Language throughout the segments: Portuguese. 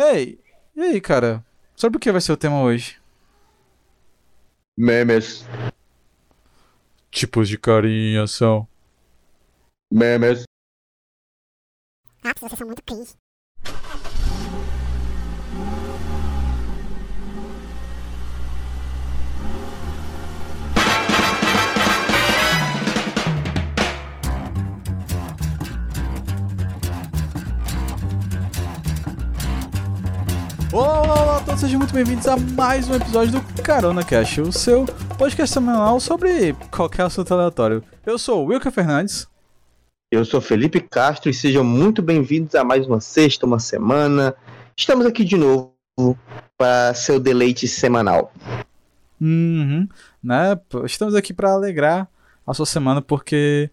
Ei, e aí, cara? Sobre o que vai ser o tema hoje? Memes. Tipos de carinha são. Memes. Ah, vocês são muito cringe. Olá, a todos, sejam muito bem-vindos a mais um episódio do Carona Cash, o seu podcast semanal sobre qualquer assunto aleatório. Eu sou o Wilker Fernandes. Eu sou Felipe Castro e sejam muito bem-vindos a mais uma sexta, uma semana. Estamos aqui de novo para seu deleite semanal. Uhum, né? Estamos aqui para alegrar a sua semana porque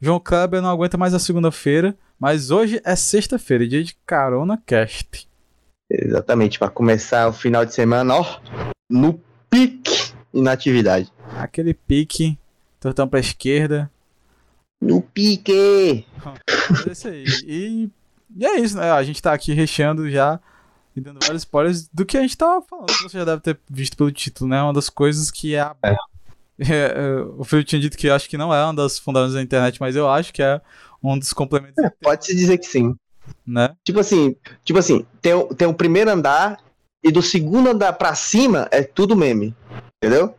João Kleber não aguenta mais a segunda-feira, mas hoje é sexta-feira, dia de Carona Cast. Exatamente, para começar o final de semana, ó, no pique inatividade. Aquele pique, tortão pra esquerda. No pique! É isso aí. E, e é isso, né? A gente tá aqui recheando já e dando vários spoilers do que a gente tava falando. que Você já deve ter visto pelo título, né? Uma das coisas que é. a- É. É, é, o Felipe tinha dito que acho que não é uma das fundamentos da internet, mas eu acho que é um dos complementos, da internet, Pode-se dizer que sim. Né? Tipo assim, tipo assim, tem, tem o primeiro andar e do segundo andar pra cima é tudo meme. Entendeu?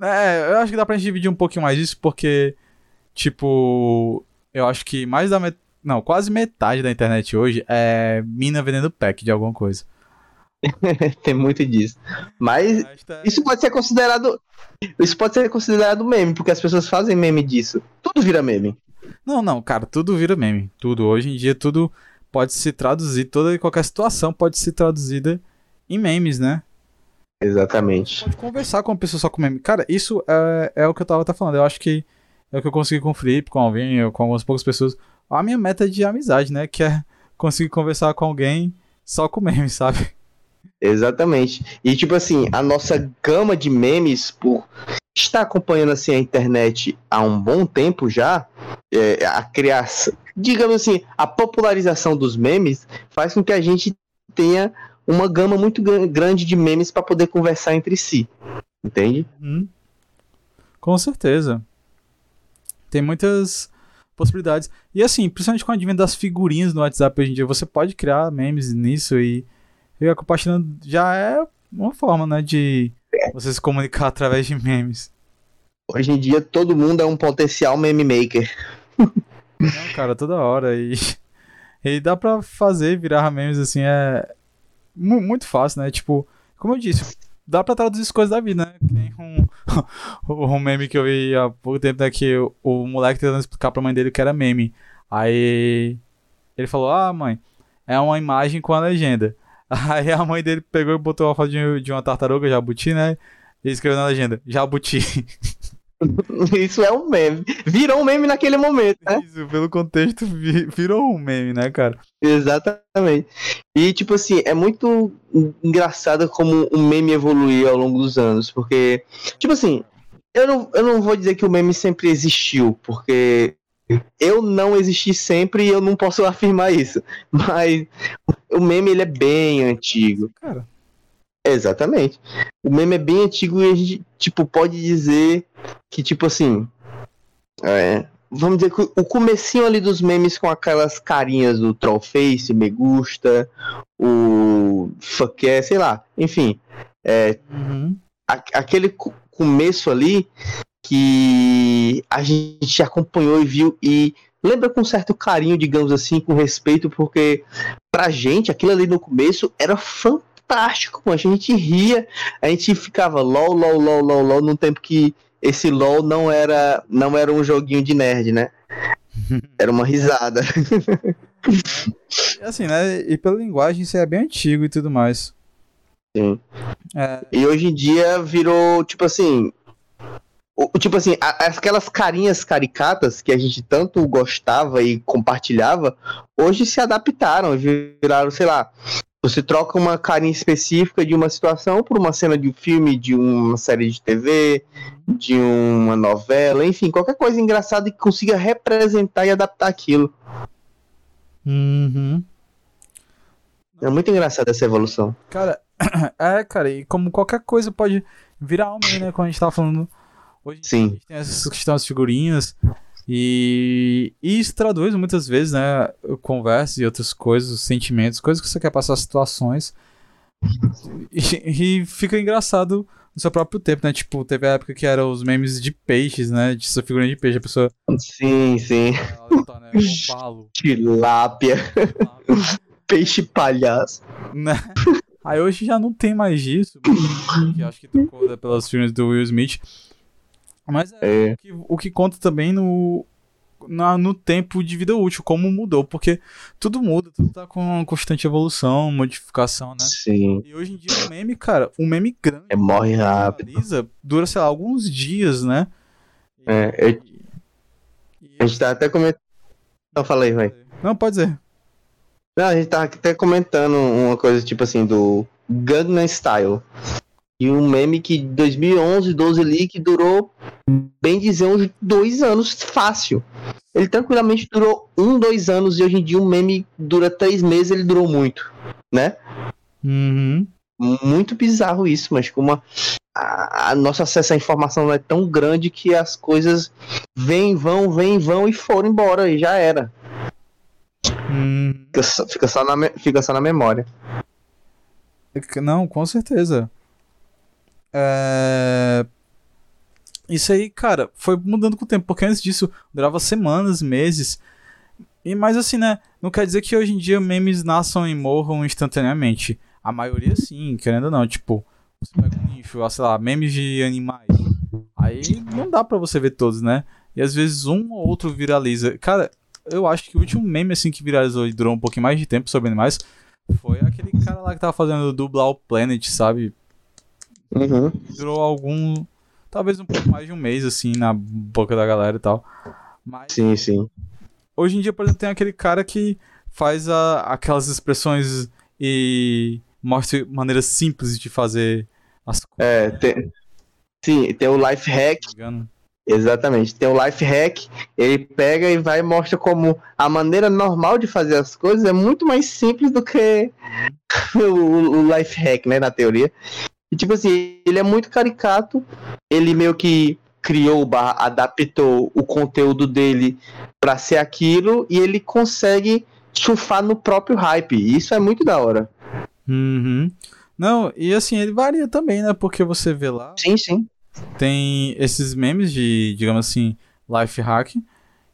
É, eu acho que dá pra gente dividir um pouquinho mais isso, porque, tipo, eu acho que mais da met... Não, quase metade da internet hoje é mina vendendo pack de alguma coisa. tem muito disso. Mas Esta é- Isso pode ser considerado. Isso pode ser considerado meme, porque as pessoas fazem meme disso. Tudo vira meme. Não, não, cara, tudo vira meme. Tudo. Hoje em dia, tudo pode se traduzir, toda e qualquer situação pode ser traduzida em memes, né? Exatamente. Pode conversar com uma pessoa só com meme. Cara, isso é, é o que eu tava até falando. Eu acho que é o que eu consegui com o Felipe, com alguém, com algumas poucas pessoas. A minha meta de amizade, né? Que é conseguir conversar com alguém só com meme, sabe? Exatamente. E tipo assim, a nossa gama de memes, por estar acompanhando assim a internet há um bom tempo já, é, a criação, digamos assim, a popularização dos memes faz com que a gente tenha uma gama muito gran- grande de memes para poder conversar entre si. Entende? Uhum. Com certeza. Tem muitas possibilidades. E assim, principalmente com o advento das figurinhas no WhatsApp hoje em dia, você pode criar memes nisso e ficar compartilhando. Já é uma forma, né, de você se comunicar através de memes. Hoje em dia todo mundo é um potencial meme maker. Não, cara, toda hora. E, e dá pra fazer, virar memes assim, é mu- muito fácil, né? Tipo, como eu disse, dá pra traduzir as coisas da vida, né? Nem um, um meme que eu vi há pouco tempo, né? Que o, o moleque tentando explicar pra mãe dele que era meme. Aí ele falou: Ah, mãe, é uma imagem com a legenda. Aí a mãe dele pegou e botou a foto de, uma tartaruga, jabuti, né? E escreveu na legenda: Jabuti. Isso é um meme. Virou um meme naquele momento, né? Isso, pelo contexto, vi- virou um meme, né, cara? Exatamente. E, tipo assim, é muito engraçado como o meme evoluiu ao longo dos anos, porque, tipo assim, eu não, eu não vou dizer que o meme sempre existiu, porque eu não existi sempre e eu não posso afirmar isso, mas o meme, ele é bem antigo. Cara. Exatamente. O meme é bem antigo e a gente, tipo, pode dizer que, tipo assim, é, vamos dizer que o comecinho ali dos memes com aquelas carinhas do Trollface, Me Gusta, o Fuck yeah, sei lá, enfim, é, Uhum. a- aquele co- começo ali que a gente acompanhou e viu e lembra com certo carinho, digamos assim, com respeito, porque pra gente aquilo ali no começo era fantástico, pô. a gente ria, a gente ficava lol, lol, lol, lol, lol, num tempo que esse lol não era não era um joguinho de nerd, né? Era uma risada. Assim, né? E pela linguagem isso é bem antigo e tudo mais. Sim. É, E hoje em dia virou, tipo assim. O- Tipo assim, a- aquelas carinhas caricatas que a gente tanto gostava e compartilhava, hoje se adaptaram, viraram, sei lá. Você troca uma carinha específica de uma situação por uma cena de um filme, de uma série de TV, de uma novela, enfim, qualquer coisa engraçada que consiga representar e adaptar aquilo. Uhum. É muito engraçado essa evolução. Cara, é, cara, e como qualquer coisa pode virar meme, né? Quando a gente tava falando. Hoje Sim. a gente tem essas das figurinhas. E, e isso traduz muitas vezes, né? Conversas e outras coisas, sentimentos, coisas que você quer passar, situações. E, e fica engraçado no seu próprio tempo, né? Tipo, teve a época que eram os memes de peixes, né? De sua figurinha de peixe, a pessoa. Sim, sim. Ela tá, né? Tilápia, peixe palhaço. né? Aí hoje já não tem mais disso, que acho que trocou né, pelas filmes do Will Smith. Mas é, É. O, que, o que conta também no, na- no tempo de vida útil, como mudou, porque tudo muda, tudo tá com constante evolução, modificação, né? Sim. E hoje em dia o meme, cara, um meme grande É, morre rápido. viraliza, dura, sei lá, alguns dias, né? E- É, eu- e- A gente tá até comentando. Não, falei, vai. Não, pode dizer. Não, a gente tá até comentando uma coisa tipo assim do Gangnam Style. E um meme que 2011, 12 ali, que durou, bem dizer, uns dois anos fácil. Ele tranquilamente durou um, dois anos e hoje em dia um meme dura três meses, ele durou muito, né? Uhum. Muito bizarro isso, mas como a, a, a nosso acesso à informação não é tão grande que as coisas vêm, vão, vêm, vão e foram embora e já era. Uhum. Fica só, fica só, na, fica só na memória. Não, com certeza. É... Isso aí, cara, foi mudando com o tempo, porque antes disso durava semanas, meses. E mais assim, né? Não quer dizer que hoje em dia memes nasçam e morram instantaneamente. A maioria sim, querendo ou não. Tipo, você pega um nicho, ah, sei lá, memes de animais. Aí não dá pra você ver todos, né? E às vezes um ou outro viraliza. Cara, eu acho que o último meme assim que viralizou e durou um pouquinho mais de tempo sobre animais foi aquele cara lá que tava fazendo dublar o Planet, sabe? Uhum. Durou algum. Talvez um pouco mais de um mês, assim, na boca da galera e tal. Mas Sim, sim. hoje em dia, por exemplo, tem aquele cara que faz a- aquelas expressões e mostra maneiras simples de fazer as coisas. É, tem, sim, tem o life hack, tá exatamente. Tem o life hack, ele pega e vai e mostra como a maneira normal de fazer as coisas é muito mais simples do que o, o life hack, né, na teoria. E tipo assim, ele é muito caricato, ele meio que criou, barra, adaptou o conteúdo dele pra ser aquilo e ele consegue surfar no próprio hype. E isso é muito da hora. Uhum. Não, e assim, ele varia também, né? Porque você vê lá, Sim, sim. tem esses memes de, digamos assim, life hack,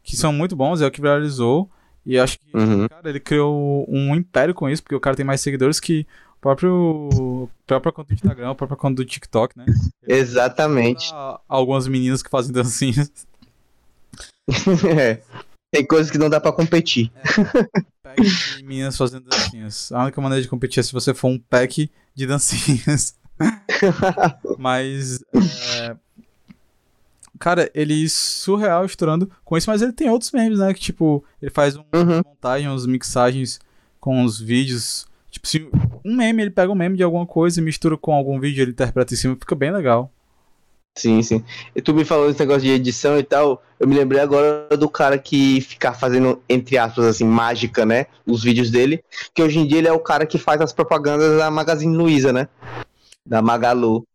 que são muito bons, é o que viralizou. E acho que, Uhum. cara, ele criou um império com isso, porque o cara tem mais seguidores que próprio, própria conta do Instagram, a própria conta do TikTok, né? Exatamente. Algumas meninas que fazem dancinhas. É. Tem coisas que não dá pra competir. Pack de meninas fazendo dancinhas. A única maneira de competir é se você for um pack de dancinhas. Mas. é, Cara, ele surreal estourando com isso, mas ele tem outros memes, né? Que tipo, ele faz um Uhum. montagem, umas mixagens com os vídeos. Tipo, se um meme, ele pega um meme de alguma coisa e mistura com algum vídeo, ele interpreta em cima, fica bem legal. Sim, sim. E tu me falou desse negócio de edição e tal. Eu me lembrei agora do cara que fica fazendo, entre aspas, assim, mágica, né? Os vídeos dele. Que hoje em dia ele é o cara que faz as propagandas da Magazine Luiza, né? Da Magalu.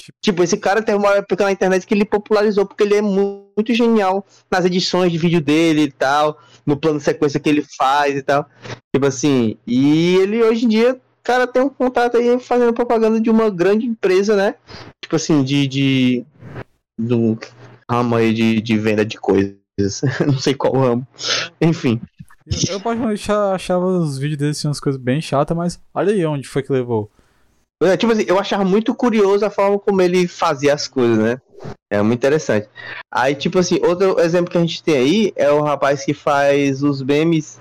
Tipo- Tipo, esse cara tem uma época na internet que ele popularizou porque ele é mu- muito genial nas edições de vídeo dele e tal, no plano de sequência que ele faz e tal. Tipo assim, e ele hoje em dia, cara, tem um contato aí fazendo propaganda de uma grande empresa, né? Tipo assim, de. de do ramo aí de, de venda de coisas. Não sei qual ramo. Enfim. Eu, eu particularmente achava os vídeos dele assim, umas coisas bem chatas, mas olha aí onde foi que levou. É, tipo assim, eu achava muito curioso a forma como ele fazia as coisas, né? É muito interessante. Aí, tipo assim, outro exemplo que a gente tem aí é o rapaz que faz os memes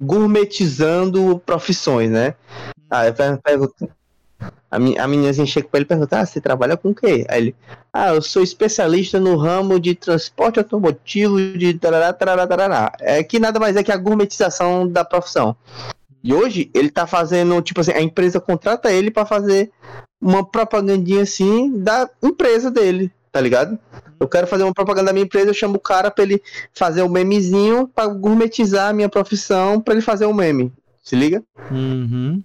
gourmetizando profissões, né? Aí eu. A, mi- a meninazinha chega pra ele e pergunta: Ah, você trabalha com o quê? Aí ele: Ah, eu sou especialista no ramo de transporte automotivo de tarará, tarará, tarará. É que nada mais é que a gourmetização da profissão. E hoje ele tá fazendo, tipo assim, a empresa contrata ele pra fazer uma propagandinha assim da empresa dele, tá ligado? Eu quero fazer uma propaganda da minha empresa, eu chamo o cara pra ele fazer um memezinho pra gourmetizar a minha profissão pra ele fazer um meme. Se liga? Uhum.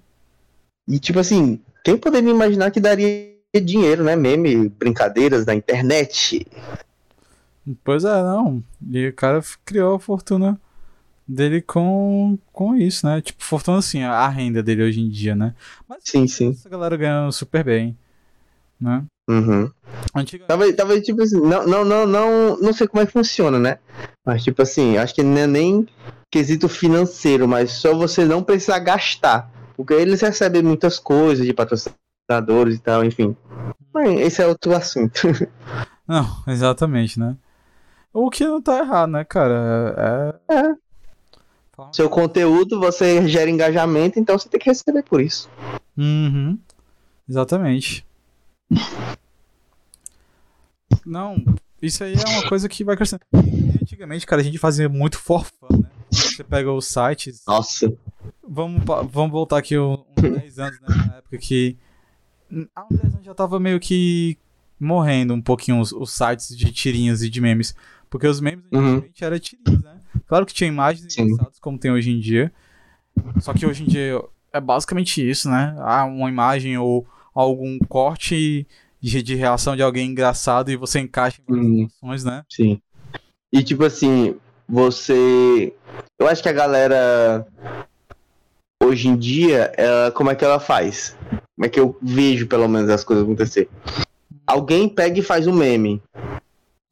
E tipo assim, quem poderia imaginar que daria dinheiro, né? Meme, brincadeiras da internet. Pois é, não. E o cara criou a fortuna dele com, com isso, né? Tipo, fortuna assim, a renda dele hoje em dia, né? Mas Sim, sim. essa galera ganhando super bem, né? Uhum. Antiga... Talvez, talvez, tipo assim, não, não, não, não, não sei como é que funciona, né? Mas, tipo assim, acho que não é nem quesito financeiro, mas só você não precisar gastar. Porque eles recebem muitas coisas de patrocinadores e tal, enfim. Mas esse é outro assunto. Não, exatamente, né? O que não tá errado, né, cara? É. É. Seu conteúdo, você gera engajamento, então você tem que receber por isso. Uhum. Exatamente. Não, isso aí é uma coisa que vai crescendo. Antigamente, cara, a gente fazia muito for fun, né? Você pega os sites. Nossa. Vamos, vamos voltar aqui um- uns 10 anos, né? Na época que. Há uns 10 anos já tava meio que morrendo um pouquinho os, os sites de tirinhas e de memes. Porque os memes Uhum. antigamente eram tirinhas, né? Claro que tinha imagens Sim. engraçadas como tem hoje em dia. Só que hoje em dia é basicamente isso, né? Há uma imagem ou algum corte de, de reação de alguém engraçado e você encaixa em várias Hum. situações, né? Sim. E tipo assim, você. Eu acho que a galera hoje em dia, ela, como é que ela faz? Como é que eu vejo pelo menos as coisas acontecer? Alguém pega e faz um meme.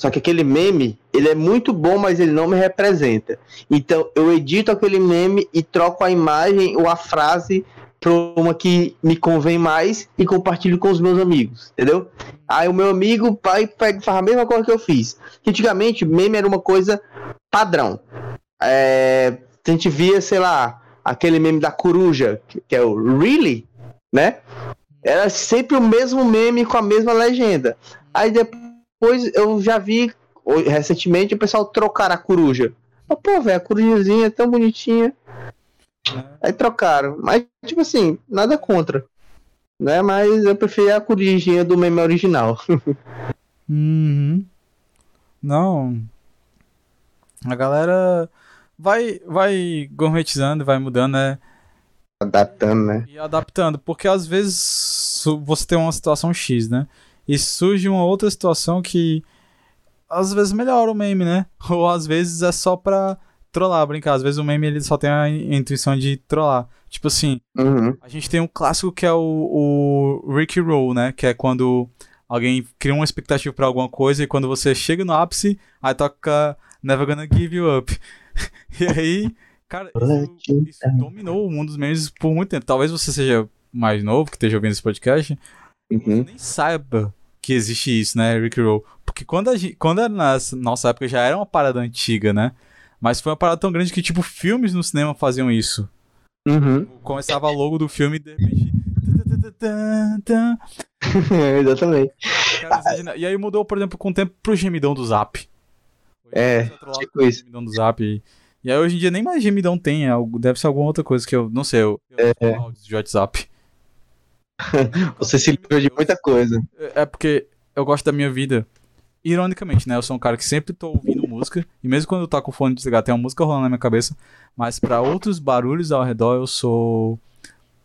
Só que aquele meme, ele é muito bom, mas ele não me representa. Então eu edito aquele meme e troco a imagem ou a frase para uma que me convém mais e compartilho com os meus amigos, entendeu? Aí o meu amigo pai pega faz a mesma coisa que eu fiz. Antigamente meme era uma coisa padrão. É, a gente via, sei lá, aquele meme da coruja, que é o Really, né? Era sempre o mesmo meme com a mesma legenda. Aí depois eu já vi recentemente o pessoal trocar a coruja. Mas, pô, velho, a corujazinha é tão bonitinha. Né? Aí trocaram. Mas, tipo assim, nada contra. Né? Mas eu preferi a corujinha do meme original. Uhum. Não. A galera vai, vai gourmetizando, vai mudando, né? Adaptando, né? E adaptando, porque às vezes você tem uma situação X, né? E surge uma outra situação que às vezes melhora o meme, né? Ou às vezes é só pra trollar, brincar. Às vezes o meme ele só tem a in- intuição de trollar. Tipo assim, Uhum. a gente tem um clássico que é o, o Ricky Roll, né? Que é quando alguém cria uma expectativa pra alguma coisa e quando você chega no ápice, aí toca Never Gonna Give You Up. e aí, cara, isso, isso dominou o mundo dos memes por muito tempo. Talvez você seja mais novo, que esteja ouvindo esse podcast, Uhum. nem saiba que existe isso, né, Ricky Roll. Porque quando, a gente, quando era na nossa época já era uma parada antiga, né? Mas foi uma parada tão grande que, tipo, filmes no cinema faziam isso. Uhum. Começava logo do filme e de repente. Exatamente. Cara, e aí mudou, por exemplo, com o tempo pro gemidão do Zap. É, tipo isso. Gemidão do Zap. E, e aí hoje em dia nem mais gemidão tem, é algo- deve ser alguma outra coisa que eu não sei. Eu, eu É. áudios de WhatsApp. Você se livra de muita coisa. É porque eu gosto da minha vida. Ironicamente, né? Eu sou um cara que sempre tô ouvindo música. E mesmo quando eu tô com o fone desligado, tem uma música rolando na minha cabeça. Mas pra outros barulhos ao redor, eu sou.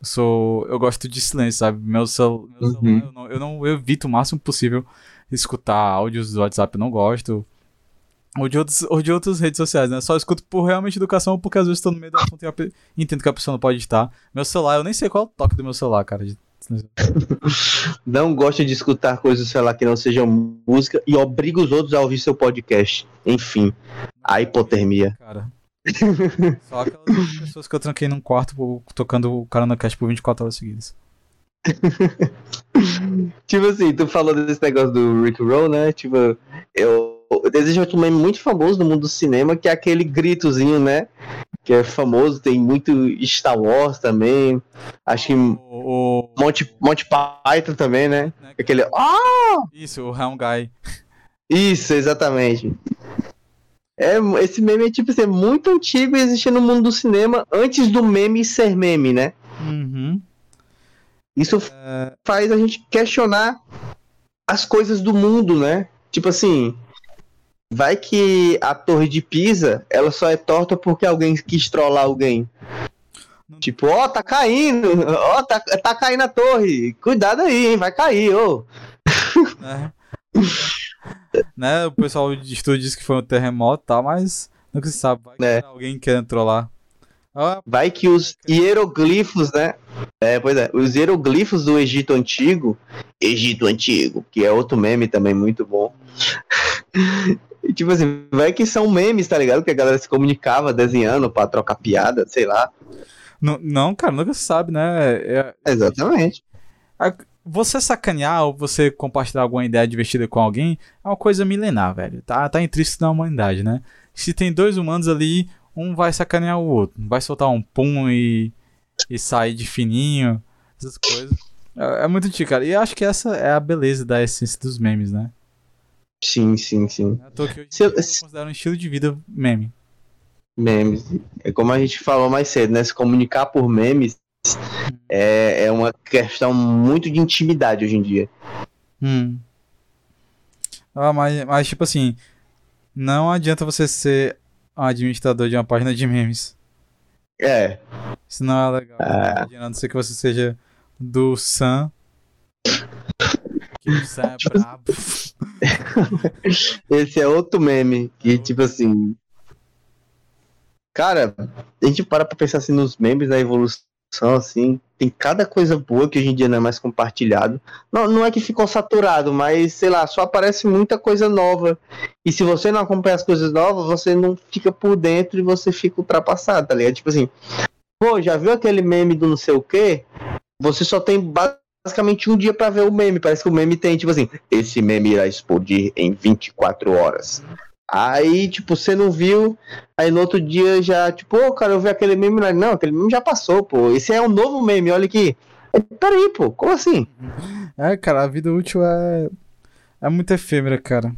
Sou. Eu gosto de silêncio, sabe? Meu, cel, meu Uhum. celular, eu não, eu não. Eu evito o máximo possível escutar áudios do WhatsApp, eu não gosto. Ou de, outros, ou de outras redes sociais, né? Só escuto por realmente educação, porque às vezes tô no meio do assunto e pe- entendo que a pessoa não pode estar. Meu celular, eu nem sei qual é o toque do meu celular, cara. Não gosta de escutar coisas, sei lá, que não sejam música e obriga os outros a ouvir seu podcast. Enfim, a hipotermia. Cara. Só aquelas pessoas que eu tranquei num quarto tocando o Carona Cast por 24 horas seguidas. Tipo assim, tu falou desse negócio do Rick Roll, né? Tipo, eu, desejo outro meme muito famoso no mundo do cinema, que é aquele gritozinho, né? Que é famoso, tem muito Star Wars também. Acho que O, o- Monty, Monty Python também, né? né, Aquele. Ah! Isso, o Round Guy. Isso, exatamente. É, esse meme é tipo assim, é muito antigo e existia no mundo do cinema antes do meme ser meme, né? Uhum. Isso É, faz a gente questionar as coisas do mundo, né? Tipo assim, vai que a torre de Pisa, ela só é torta porque alguém quis trollar alguém. Tipo, ó, tá caindo, ó, tá, tá caindo a torre. Cuidado aí, hein, vai cair, ô. né? né? O pessoal de estudo diz que foi um terremoto e tal, mas nunca se sabe. Vai que É. alguém querendo trollar. Ah, Vai que os hieroglifos, né? É, pois é, os hieroglifos do Egito Antigo, Egito Antigo, que é outro meme também muito bom. E, tipo assim, vai que são memes, tá ligado? Que a galera se comunicava desenhando pra trocar piada, sei lá. não, não, cara, nunca se sabe, né? É- Exatamente. a- você sacanear ou você compartilhar alguma ideia divertida com alguém é uma coisa milenar, velho. Tá, tá intrínseco na humanidade, né? Se tem dois humanos ali, um vai sacanear o outro. Vai soltar um pum e, e sair de fininho, essas coisas. É, é muito antigo, cara. E eu acho que essa é a beleza da essência dos memes, né? Sim, sim, sim. Em Se eu- considero um estilo de vida meme. Memes. É como a gente falou mais cedo, né? Se comunicar por memes é, é uma questão muito de intimidade hoje em dia. Hum. Ah, mas, mas tipo assim, não adianta você ser um administrador de uma página de memes. É, Isso não é legal. Ah. A não ser que você seja do Sam. Que o Sam é Tipo brabo. esse é outro meme que, tipo assim. Cara, a gente para pra pensar assim nos memes da evolução, assim. Tem cada coisa boa que hoje em dia não é mais compartilhado. Não, não é que ficou saturado, mas sei lá, só aparece muita coisa nova. E se você não acompanha as coisas novas, você não fica por dentro e você fica ultrapassado, tá ligado? Tipo assim, pô, já viu aquele meme do não sei o quê? Você só tem basicamente um dia pra ver o meme. Parece que o meme tem, tipo assim, esse meme irá explodir em 24 horas. Aí, tipo, você não viu, aí no outro dia já, tipo, ô, cara, eu vi aquele meme lá. Não, aquele meme já passou, pô. Esse é um novo meme, olha aqui. Aí, Peraí, pô, como assim? É, cara, a vida útil é. É muito efêmera, cara.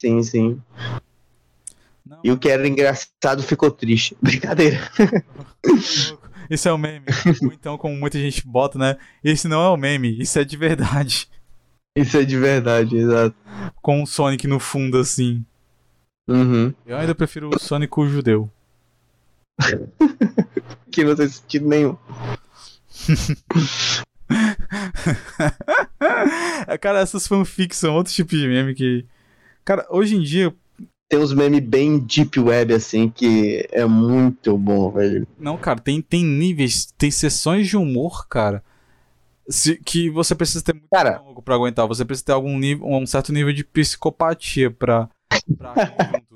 Sim, sim. Não, E o que era engraçado ficou triste. Brincadeira. Isso é um meme. Ou então, como muita gente bota, né? Esse não é um meme, isso é de verdade. Isso é de verdade, exato. Com o Sonic no fundo, assim. Uhum. Eu ainda prefiro o Sonic o judeu. Que não tem sentido nenhum. Cara, essas fanfics são outro tipo de meme que. Cara, hoje em dia. Tem uns memes bem deep web, assim, que é muito bom, velho. Não, cara, tem, tem níveis, tem sessões de humor, cara. se- que você precisa ter muito Cara. estômago pra aguentar. Você precisa ter algum nível, um certo nível de psicopatia pra. pra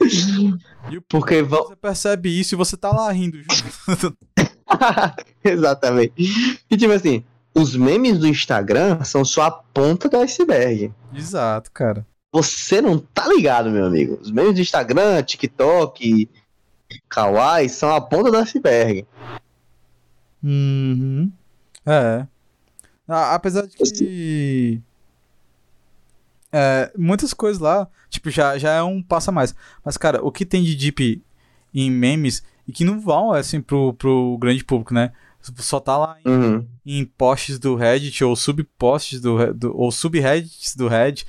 rir junto. E o Porque vão. você percebe isso e você tá lá rindo junto. Exatamente. E tipo assim, os memes do Instagram são só a ponta do iceberg. Exato, cara. Você não tá ligado, meu amigo. Os memes do Instagram, TikTok, Kawaii são a ponta do iceberg. Uhum. É. Ah, apesar de que. É, muitas coisas lá, tipo, já, já é um passo a mais. Mas, cara, o que tem de deep em memes e que não vão, assim, pro, pro grande público, né? Só tá lá em, Uhum. em posts do Reddit ou subposts do, do ou subreddits do Reddit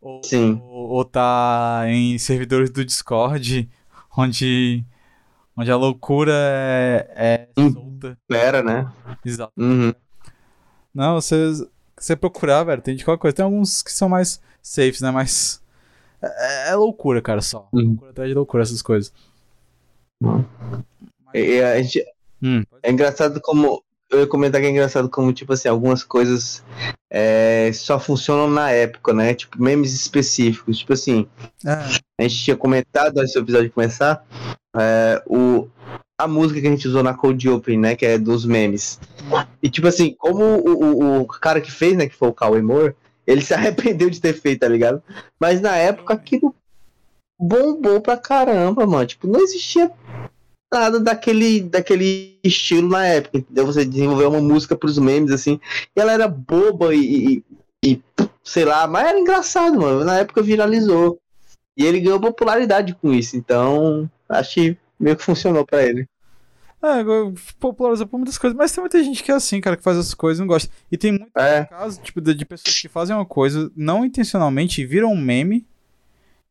ou, Sim. ou, ou tá em servidores do Discord onde onde a loucura é, é Hum. solta. Espera, né? Exato. Uhum. Não, você você procurar, velho, tem de qualquer coisa. Tem alguns que são mais safes, né? Mas é, é loucura, cara, só. Uhum. Loucura atrás de loucura essas coisas. Uhum. E, e a gente, Hum, é engraçado como. Eu ia comentar que é engraçado como, tipo assim, algumas coisas é, só funcionam na época, né? Tipo, memes específicos. Tipo assim, é, a gente tinha comentado antes do episódio começar é, o, a música que a gente usou na Cold Open, né? Que é dos memes. E tipo assim, como o, o, o cara que fez, né? Que foi o Cauê Moore, ele se arrependeu de ter feito, tá ligado? Mas na época aquilo bombou pra caramba, mano. Tipo, não existia nada daquele, daquele estilo na época, entendeu? Você desenvolveu uma música pros memes, assim, e ela era boba e, e, e, sei lá, mas era engraçado, mano. Na época viralizou. E ele ganhou popularidade com isso, então acho que meio que funcionou pra ele. é, popularizou por muitas coisas, mas tem muita gente que é assim, cara, que faz essas coisas e não gosta. E tem muito É, caso, tipo, de, de pessoas que fazem uma coisa não intencionalmente e viram um meme.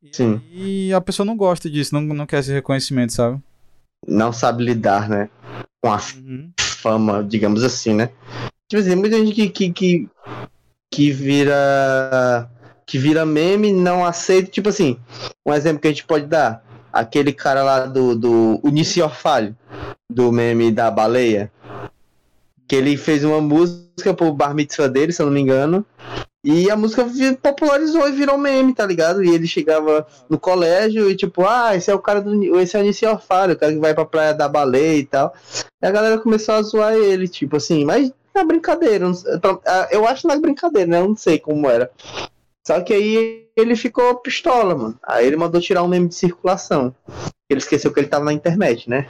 E Sim. aí a pessoa não gosta disso, não, não quer esse reconhecimento, sabe? não sabe lidar, né? Com a Uhum. fama, digamos assim, né? Tipo assim, muita gente que, que, que, que vira. que vira meme, não aceita. Tipo assim, um exemplo que a gente pode dar. Aquele cara lá do, do Unici Orfalho, do meme da baleia. Que ele fez uma música pro bar mitzvah dele, se eu não me engano. E a música popularizou e virou meme, tá ligado? E ele chegava no colégio e tipo, ah, esse é o cara do. Esse é o o cara que vai pra praia da baleia e tal. E a galera começou a zoar ele, tipo assim, mas na brincadeira. pra- ah, Eu acho na brincadeira, né? Eu não sei como era. Só que aí ele ficou pistola, mano. Aí ele mandou tirar um meme de circulação. Ele esqueceu que ele tava na internet, né?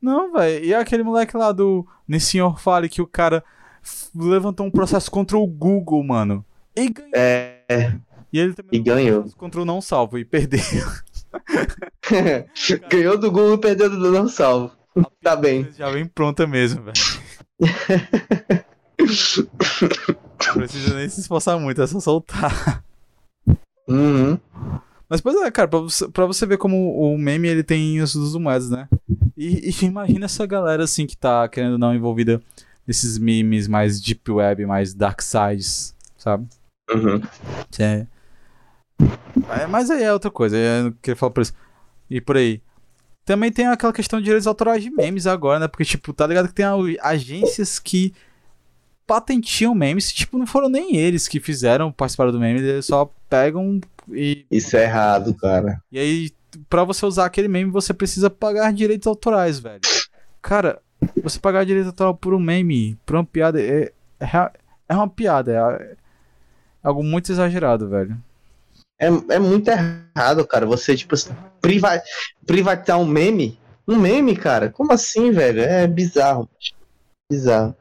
Não, velho. E aquele moleque lá do Nessenhor Fale que o cara levantou um processo contra o Google, mano. E ganhou. É. E ele também E ganhou. contra o não salvo e perdeu. Ganhou do Google e perdeu do não salvo. Tá bem. Já vem pronta mesmo, velho. Não precisa nem se esforçar muito, é só soltar. Uhum. Mas, pois é, cara, pra você, pra você ver como o meme ele tem os duas moedas, né? E, e imagina essa galera, assim, que tá querendo não envolvida nesses memes mais deep web, mais dark sides, sabe? Uhum. Que é... é, Mas aí é outra coisa, queria falar por isso. E por aí. Também tem aquela questão de direitos autorais de memes agora, né? Porque, tipo, tá ligado que tem agências que patentiam memes, tipo, não foram nem eles que fizeram, participaram do meme, eles só pegam e Isso é errado, cara. e aí, pra você usar aquele meme, você precisa pagar direitos autorais, velho. Cara, você pagar direito autoral por um meme, por uma piada, é, é, é uma piada. É, é algo muito exagerado, velho. É, é muito errado, cara. Você, tipo, priva privatizar um meme. Um meme, cara? Como assim, velho? É bizarro. Bizarro.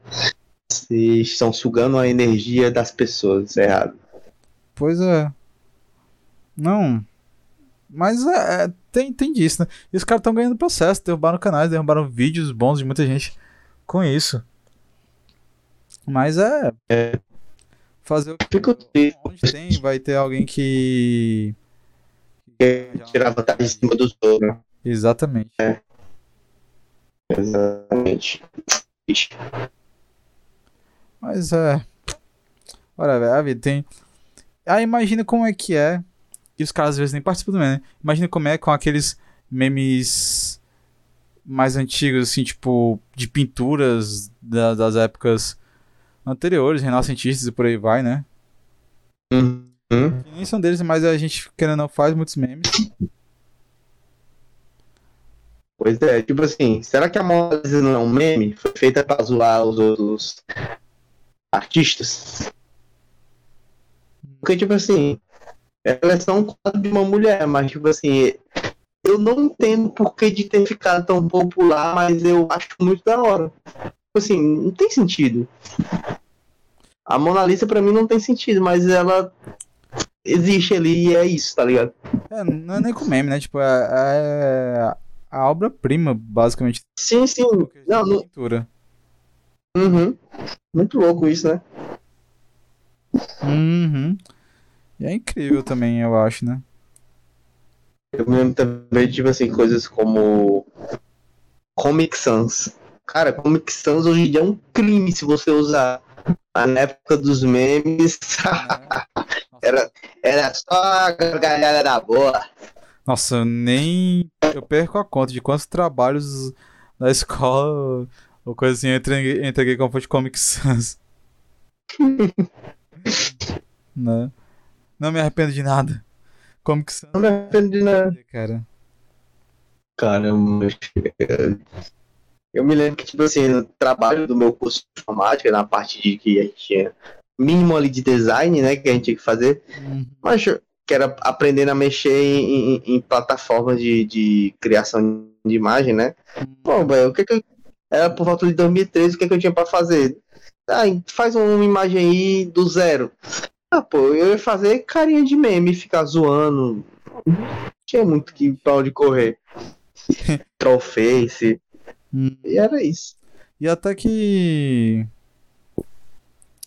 Vocês estão sugando a energia das pessoas. Isso é errado. Pois é. Não. Mas é, é, tem, tem disso, né? E os caras estão ganhando processo, derrubaram canais, derrubaram vídeos bons de muita gente com isso. Mas é. Fazer o que onde tem, vai ter alguém que. Tirar vantagem em cima dos outros. Exatamente. Exatamente. Ixi. Mas é. Olha, velho, a vida tem. Ah, imagina como é que é. E os caras às vezes nem participam do meme, né? Imagina como é com aqueles memes mais antigos, assim, tipo, de pinturas da- das épocas anteriores, renascentistas e por aí vai, né? Uhum. Que nem são deles, mas a gente, querendo ou não, faz muitos memes. Pois é, tipo assim, será que a Mona Lisa não é um meme? Foi feita pra zoar os outros artistas? Porque, tipo assim, ela é só um quadro de uma mulher, mas, tipo assim, eu não entendo por que de ter ficado tão popular, mas eu acho muito da hora. Tipo assim, não tem sentido. A Mona Lisa pra mim não tem sentido, mas ela existe ali e é isso, tá ligado? É, não é nem com meme, né? Tipo, é, é a obra-prima, basicamente, Sim, sim. Não, não, pintura. uhum. Muito louco isso, né? Uhum. E é incrível também, eu acho, né? Eu me lembro também, tipo assim, coisas como Comic Sans. Cara, Comic Sans hoje em dia é um crime se você usar. Mas Na época dos memes, era, era só a gargalhada da boa. Nossa, eu nem. Eu perco a conta de quantos trabalhos da escola ou coisa assim eu entreguei, entreguei como foi de Comic Sans. né? Não me arrependo de nada. Comic Sans, Não me arrependo de nada. cara. Caramba. Eu me lembro que, tipo assim, no trabalho do meu curso de informática, na parte de que a gente tinha mínimo ali de design, né, que a gente tinha que fazer, Uhum. mas que era aprendendo a mexer em, em- em plataformas de, de criação de imagem, né? Bom, velho, o que que eu... Era por volta de 2013, o que que eu tinha pra fazer? Ah, faz uma imagem aí do zero. Ah, pô, eu ia fazer carinha de meme, ficar zoando. Não tinha muito que, pra onde correr. Trollface. Hum. E era isso. E até que.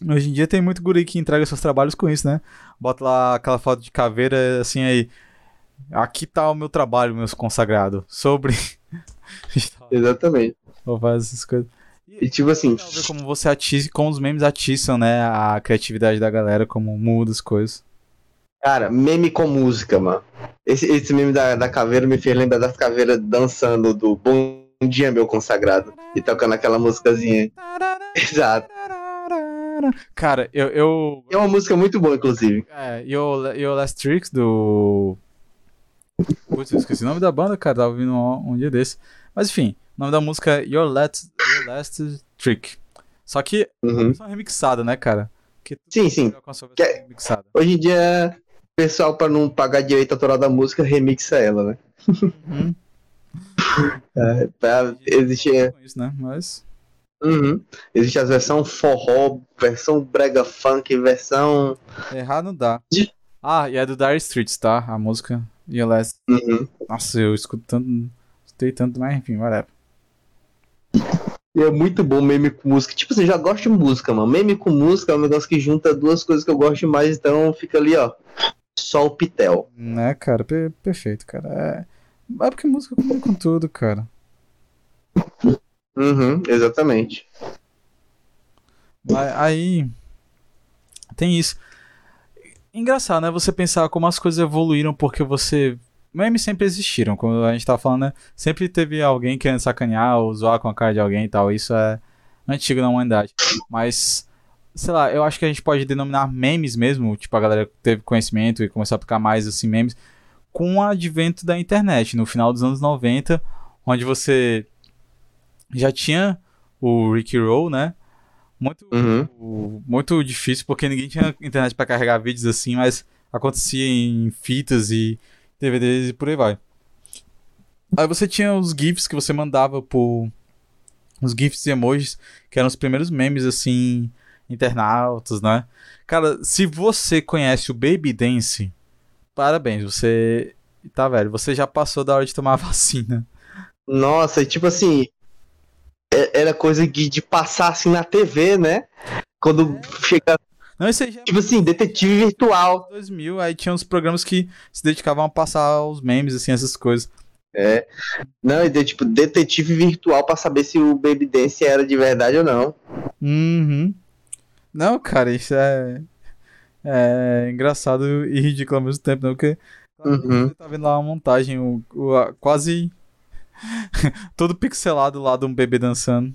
Hoje em dia tem muito guri que entrega seus trabalhos com isso, né? Bota lá aquela foto de caveira assim aí. Aqui tá o meu trabalho, meus consagrado. Sobre Exatamente. Ou faz essas coisas. E tipo assim, como você atiça, como os memes atiçam, né, a criatividade da galera, como muda as coisas. cara, meme com música, mano. Esse, esse meme da, da caveira me fez lembrar das caveiras dançando do Bom Dia, meu consagrado. E tocando aquela músicazinha. Exato. Cara, eu. eu É uma música muito boa, inclusive. é, e o, e o Last Tricks do. Putz, eu esqueci o nome da banda, cara. Tava ouvindo um, um dia desse. Mas enfim, o nome da música é Your Last, Your Last Trick. Só que é uma Uhum. versão remixada, né, cara? Porque Sim, sim. Que- remixada. Hoje em dia, o pessoal, pra não pagar direito autoral da música, remixa ela, né? Uhum. É, pra- existe, isso, né? Mas. uhum. existe as versões forró, versão brega funk, versão. Errar não dá. De- Ah, e é do Dire Streets, tá? A música Your Last. Uhum. Nossa, eu escuto tanto. Escutei tanto, mas enfim, whatever. E é muito bom meme com música. Tipo assim, já gosto de música, mano. Meme com música é um negócio que junta duas coisas que eu gosto demais, então fica ali, ó. Só o pitel. Né, cara? Per- perfeito, cara. É... é porque música combina com tudo, cara. Uhum, exatamente. Aí. Tem isso. Engraçado, né? Você pensar como as coisas evoluíram porque você. Memes sempre existiram, como a gente tava falando, né? Sempre teve alguém querendo sacanear ou zoar com a cara de alguém e tal. Isso é antigo na humanidade. Mas, sei lá, eu acho que a gente pode denominar memes mesmo. Tipo, a galera teve conhecimento e começou a aplicar mais assim memes com o advento da internet, no final dos anos 90, onde você já tinha o Ricky Roll, né? Muito, Uhum. muito difícil, porque ninguém tinha internet pra carregar vídeos assim, mas acontecia em fitas e DVDs e por aí vai. Aí você tinha os GIFs que você mandava por. Os GIFs e emojis, que eram os primeiros memes assim, internautas, né? Cara, se você conhece o Baby Dance, parabéns, você. Tá velho, você já passou da hora de tomar a vacina. Nossa, e tipo assim. é- Era coisa de, de passar assim na TV, né? Quando chega. Não, isso aí já é Tipo assim, detetive virtual. 2000, aí tinha uns programas que se dedicavam a passar os memes, assim, essas coisas. É. Não, e de, tipo, detetive virtual pra saber se o Baby Dance era de verdade ou não. Uhum. Não, cara, isso é. É engraçado e ridículo ao mesmo tempo, né? Porque Uhum. você tá vendo lá uma montagem, o, o- a- quase todo pixelado lá de um bebê dançando.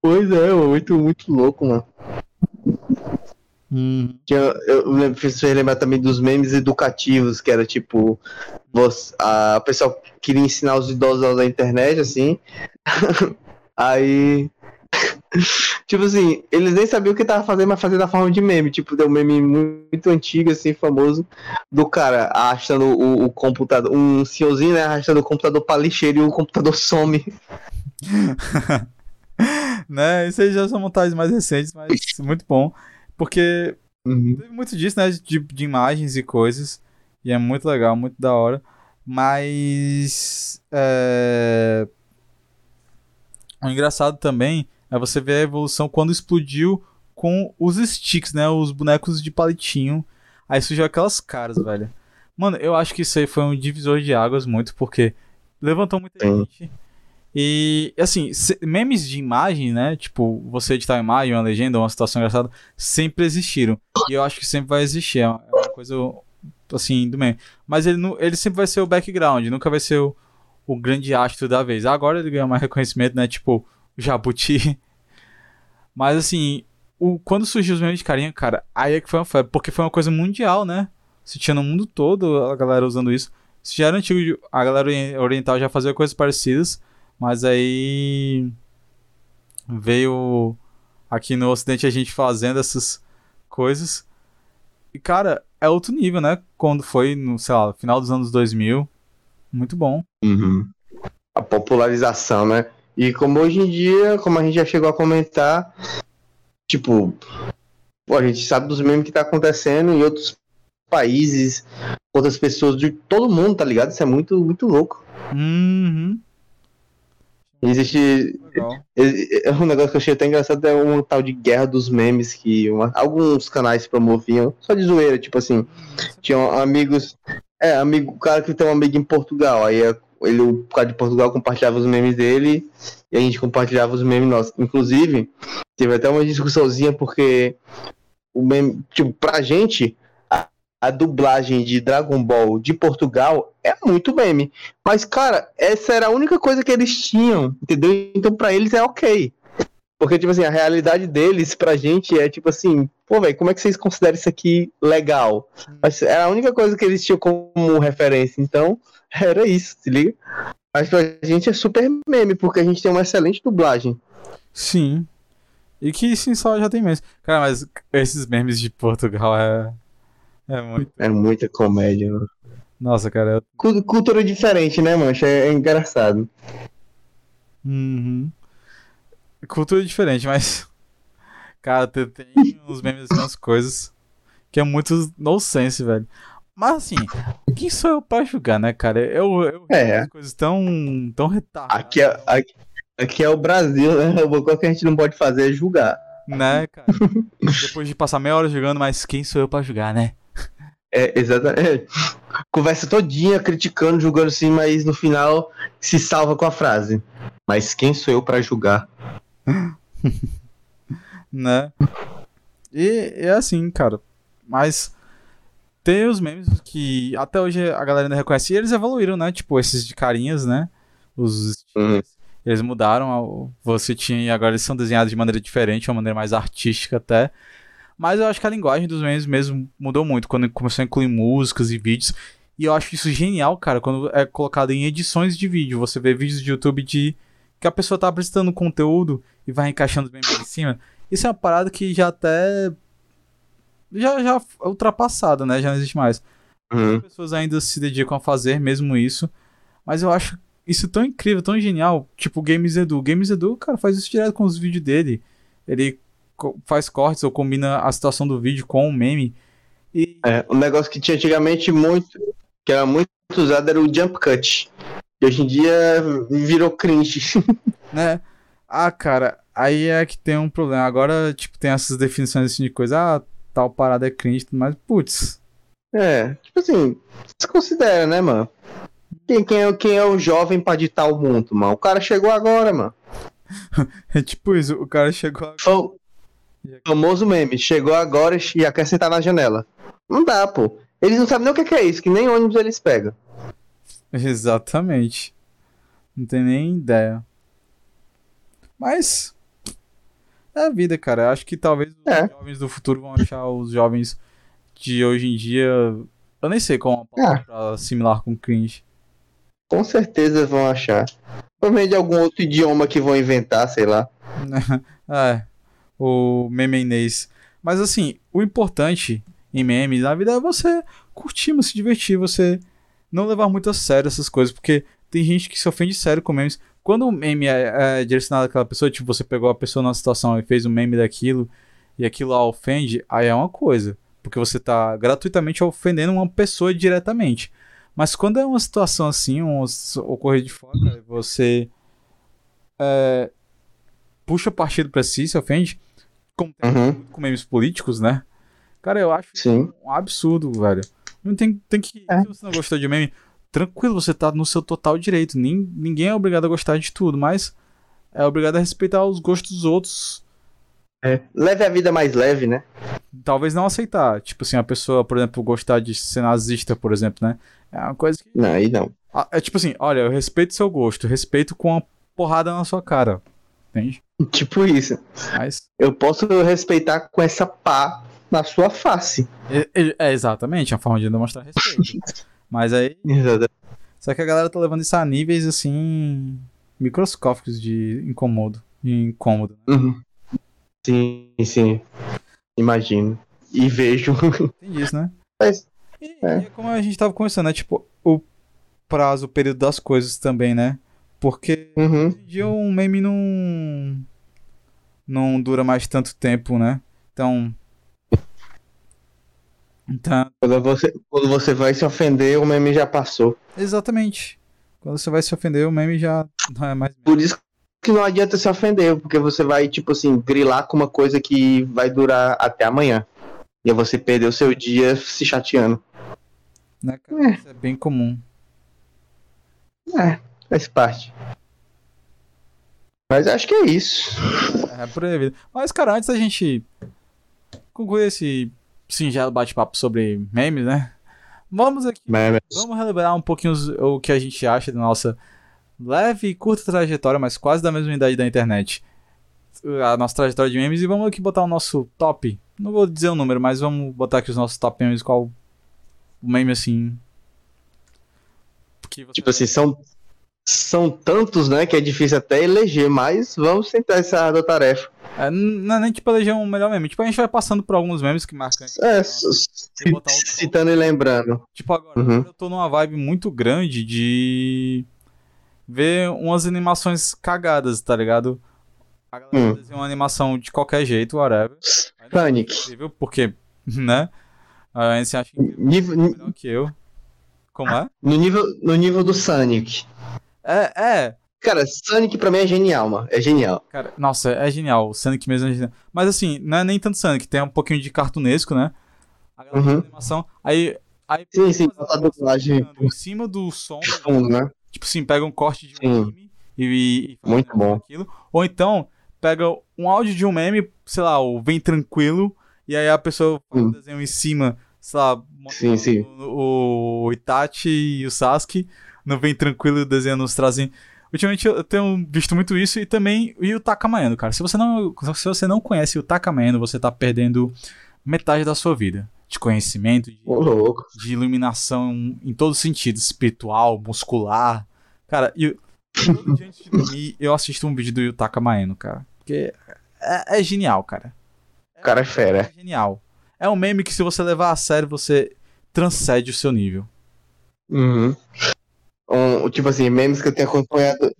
Pois é, muito, muito louco, mano. Tinha, eu lembro, fiz lembrar também dos memes educativos, que era tipo, você, a, o pessoal queria ensinar os idosos a usar a internet, assim. Aí. Tipo assim, eles nem sabiam o que tava fazendo, mas fazia da forma de meme. Tipo, deu um meme muito antigo, assim, famoso, do cara arrastando o, o computador, um senhorzinho, né, arrastando o computador pra lixeira e o computador some. né? Isso aí já são montagens mais recentes, mas muito bom. Porque Uhum. Teve muito disso, né? De, de imagens e coisas. E é muito legal, muito da hora. Mas. É... O engraçado também é você ver a evolução quando explodiu com os sticks, né? Os bonecos de palitinho. Aí surgiu aquelas caras, velho. Mano, eu acho que isso aí foi um divisor de águas muito, porque levantou muita Sim. gente. E, assim, memes de imagem, né? Tipo, você editar uma imagem, uma legenda, uma situação engraçada, sempre existiram. E eu acho que sempre vai existir. É uma é coisa, assim, do meme. Mas ele, ele sempre vai ser o background, nunca vai ser o, o grande astro da vez. Agora ele ganhou mais reconhecimento, né? Tipo, Jabuti. Mas, assim, o, quando surgiu os memes de carinha, cara, aí é que foi uma febre. Porque foi uma coisa mundial, né? Se tinha no mundo todo a galera usando isso. Isso já era antigo, a galera orien- oriental já fazia coisas parecidas. Mas aí veio aqui no ocidente a gente fazendo essas coisas. E cara, é outro nível, né? Quando foi no, sei lá, final dos anos 2000. Muito bom. Uhum. A popularização, né? E como hoje em dia, como a gente já chegou a comentar, tipo, pô, a gente sabe dos memes que tá acontecendo em outros países, outras pessoas de todo mundo, tá ligado? Isso é muito, muito louco. Uhum. Existe. É um negócio que eu achei até engraçado, é um tal de guerra dos memes que uma- alguns canais promoviam, só de zoeira, tipo assim, tinham amigos, É, amigo, o cara que tem um amigo em Portugal, aí é- ele, o cara de Portugal compartilhava os memes dele e a gente compartilhava os memes nossos. Inclusive, teve até uma discussãozinha porque o meme, tipo, pra gente, a, a dublagem de Dragon Ball de Portugal é muito meme. Mas, cara, essa era a única coisa que eles tinham, entendeu? Então pra eles é ok. Porque, tipo assim, a realidade deles pra gente é tipo assim, pô, velho, como é que vocês consideram isso aqui legal? Mas era a única coisa que eles tinham como referência. Então, era isso, se liga? Mas pra gente é super meme, porque a gente tem uma excelente dublagem. Sim. E que sim, só já tem memes. Cara, mas esses memes de Portugal é. É muito. É muita comédia. mano. Nossa, cara. Eu... Cu- Cultura diferente, né, mancha? É, é engraçado. Uhum. Cultura diferente, mas. Cara, tem, tem uns memes assim, umas coisas que é muito nonsense, velho. Mas assim, quem sou eu pra julgar, né, cara? Eu, eu É. as coisas tão, tão retardadas. Aqui é, aqui, aqui é o Brasil, né? O que a gente não pode fazer é julgar. Né, cara? Depois de passar meia hora jogando, mas quem sou eu pra julgar, né? É, exatamente. Conversa todinha, criticando, julgando assim, mas no final se salva com a frase. Mas quem sou eu pra julgar? né? E é assim, cara. Mas tem os memes que até hoje a galera ainda reconhece. E eles evoluíram, né? Tipo, esses de carinhas, né? Os Uhum. Eles mudaram. Você tinha. E agora eles são desenhados de maneira diferente, uma maneira mais artística até. Mas eu acho que a linguagem dos memes mesmo mudou muito quando começou a incluir músicas e vídeos. E eu acho isso genial, cara, quando é colocado em edições de vídeo. Você vê vídeos de YouTube de que a pessoa tá apresentando conteúdo e vai encaixando memes em cima. Isso é uma parada que já até. Já, já é ultrapassada, né? Já não existe mais. Uhum. As pessoas ainda se dedicam a fazer mesmo isso. Mas eu acho isso tão incrível, tão genial. Tipo, o Games Edu. Games Edu, cara, faz isso direto com os vídeos dele. Ele co- faz cortes ou combina a situação do vídeo com o meme. E É, um negócio que tinha antigamente muito, que era muito usado, era o jump cut. E hoje em dia virou cringe. né? Ah, cara, aí é que tem um problema. Agora, tipo, tem essas definições assim de coisa, ah, tal parada é cringe, mas putz, É, tipo assim, se considera, né, mano? Quem, quem, é, quem é o jovem pra ditar o mundo, mano? O cara chegou agora, mano. é tipo isso, o cara chegou a... Fam- famoso meme, chegou agora e já quer sentar na janela. Não dá, pô. Eles não sabem nem o que é isso, que nem ônibus eles pegam. Exatamente. Não tem nem ideia. Mas é a vida, cara. Acho que talvez os É. jovens do futuro vão achar os jovens de hoje em dia. Eu nem sei qual é uma É. palavra similar com cringe. Com certeza vão achar. Provavelmente algum outro idioma que vão inventar, sei lá. É, o memenês. Mas assim, o importante em memes na vida é você curtir, você se divertir, você não levar muito a sério essas coisas, porque tem gente que se ofende sério com memes. Quando o meme é, é direcionado àquela pessoa, tipo, você pegou a pessoa numa situação e fez um meme daquilo, e aquilo a ofende, aí é uma coisa. Porque você tá gratuitamente ofendendo uma pessoa diretamente. Mas quando é uma situação assim, um ocorrer de fora, cara, você é, puxa partido pra si, se ofende, como Uhum. com memes políticos, né? Cara, eu acho Sim. um absurdo, velho. Tem, tem que. É. Se você não gostou de meme, tranquilo, você tá no seu total direito. Nin, ninguém é obrigado a gostar de tudo, mas é obrigado a respeitar os gostos dos outros. É. Leve a vida mais leve, né? Talvez não aceitar. Tipo assim, a pessoa, por exemplo, gostar de ser nazista, por exemplo, né? É uma coisa que. Não, aí não. Ah, É tipo assim, olha, eu respeito seu gosto, respeito com uma porrada na sua cara. Entende? Tipo isso. Mas. Eu posso respeitar com essa pá na sua face. É, é- exatamente, é uma forma de demonstrar respeito. Mas aí. Exato. Só que a galera tá levando isso a níveis assim. microscópicos de incomodo. De incômodo. né? Uhum. Sim, sim. Imagino. E vejo. Tem isso, né? Mas, E, É. e é como a gente tava conversando, né? Tipo, o prazo, o período das coisas também, né? Porque uhum. hoje em dia um meme não. não dura mais tanto tempo, né? Então. Então, Quando você, quando você vai se ofender, o meme já passou. exatamente. Quando você vai se ofender, o meme já não é mais. Por isso que não adianta se ofender, porque você vai, tipo assim, grilar com uma coisa que vai durar até amanhã. E aí você perdeu seu dia se chateando. Né, cara? Isso é bem comum. É, faz parte. Mas acho que é isso. É por aí. a vida. Mas, cara, antes da gente concluir esse singelo bate-papo sobre memes, né? Vamos aqui. Memes. Vamos relembrar um pouquinho os- o que a gente acha da nossa leve e curta trajetória, mas quase da mesma idade da internet. A nossa trajetória de memes e vamos aqui botar o nosso top. Não vou dizer o número, mas vamos botar aqui os nossos top memes, qual o meme assim. Tipo assim, são, são tantos, né, que é difícil até eleger, mas vamos tentar essa tarefa. É, não é nem tipo eleger um melhor meme. Tipo, a gente vai passando por alguns memes que marcam. É, um- citando e lembrando. Tipo, agora, Uhum. eu tô numa vibe muito grande de ver umas animações cagadas, tá ligado? A galera Hum. desenha uma animação de qualquer jeito, whatever. Panic. possível, porque, né? A gente acha que é Nível, melhor que eu. Como é? no, nível, no nível do Sonic. É, é. Cara, Sonic pra mim é genial, mano. É genial. Cara, nossa, é genial. O Sonic mesmo é genial. Mas assim, não é nem tanto Sonic, tem um pouquinho de cartunesco, né? A galera Uhum. animação. Aí. aí Sim, sim, a dublagem Em cima do som. de fundo, né? Tipo assim, pega um corte de um meme e, e Muito bom. aquilo. Ou então, pega um áudio de um meme, sei lá, o Vem Tranquilo, e aí a pessoa faz um Hum. desenho em cima, sei lá, Sim, sim. O, o Itachi e o Sasuke no Vem Tranquilo desenhando os trazinhos. Ultimamente eu tenho visto muito isso e também e o Takamaeno, cara. Se você não, se você não conhece o Takamaeno, você tá perdendo metade da sua vida. De conhecimento, de, louco. de iluminação em todos os sentidos, espiritual, muscular. Cara, e todo dia antes de dormir eu assisto um vídeo do Yutaka Maeno, cara. Porque é, é genial, cara. O cara é fera. É genial. É um meme que se você levar a sério, você transcende o seu nível. Uhum. Um, tipo assim, memes que eu tenho acompanhado.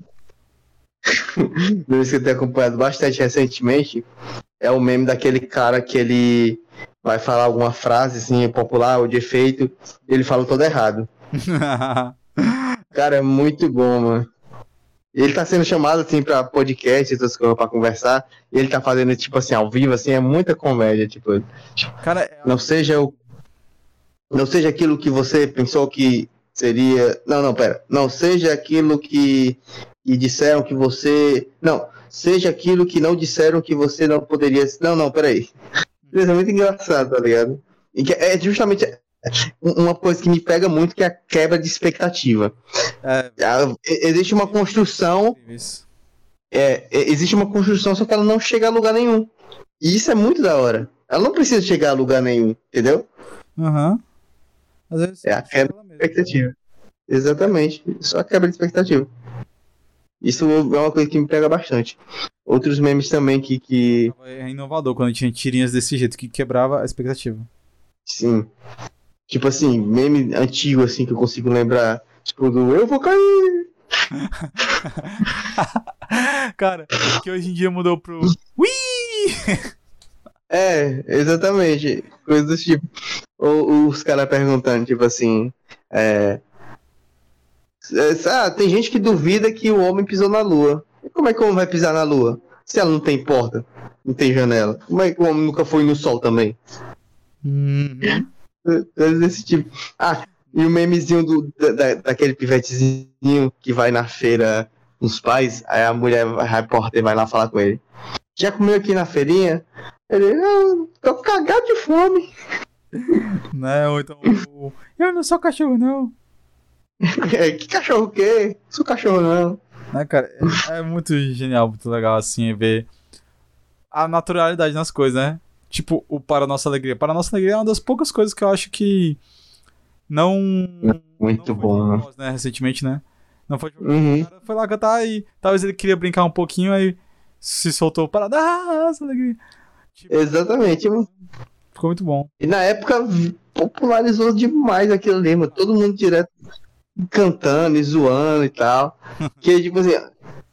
memes que eu tenho acompanhado bastante recentemente é o meme daquele cara que ele vai falar alguma frase assim, popular ou de efeito, e ele fala todo errado. Cara, é muito bom, mano. Ele tá sendo chamado assim pra podcast, essas coisas pra conversar, e ele tá fazendo tipo assim, ao vivo, assim, é muita comédia, tipo, cara, é- não seja o não seja aquilo que você pensou que seria não não pera não seja aquilo que, que disseram que você não seja aquilo que não disseram que você não poderia não não pera aí isso é muito engraçado tá ligado e é justamente uma coisa que me pega muito que é a quebra de expectativa é, existe uma construção é, existe uma construção, só que ela não chega a lugar nenhum. E isso é muito da hora. Ela não precisa chegar a lugar nenhum, entendeu? Aham. Às vezes É a quebra. Expectativa. Exatamente. Só quebra de expectativa. Isso é uma coisa que me pega bastante. Outros memes também que, que É inovador quando tinha tirinhas desse jeito que quebrava a expectativa. sim. Tipo assim, meme antigo assim que eu consigo lembrar. Tipo do Eu vou cair. Cara, que hoje em dia mudou pro Ui! É, exatamente. Coisas do tipo. Ou os caras perguntando, tipo assim. É... é, Ah, tem gente que duvida que o homem pisou na lua. E como é que o homem vai pisar na lua? Se ela não tem porta, não tem janela. Como é que o homem nunca foi no sol também? Uhum. Coisas desse tipo. Ah, e o memezinho do, da, da- daquele pivetezinho que vai na feira com os pais, aí a mulher, a repórter, vai lá falar com ele. Já comeu aqui na feirinha? Ele, não, tô cagado de fome. Né? Ou então, o- eu não sou cachorro, não. É, que cachorro o quê? Sou cachorro não. Né, cara? É, é muito genial, muito legal, assim, ver a naturalidade nas coisas, né? Tipo, o Para Nossa Alegria. Para Nossa Alegria é uma das poucas coisas que eu acho que não. Muito não foi bom, né? né? Recentemente, né? Não foi Uhum. O cara foi lá cantar e talvez ele queria brincar um pouquinho, aí se soltou para nossa alegria. Tipo, Exatamente. Ficou muito bom. E na época popularizou demais aquilo ali, mano. Todo mundo direto cantando e zoando e tal. Que tipo assim,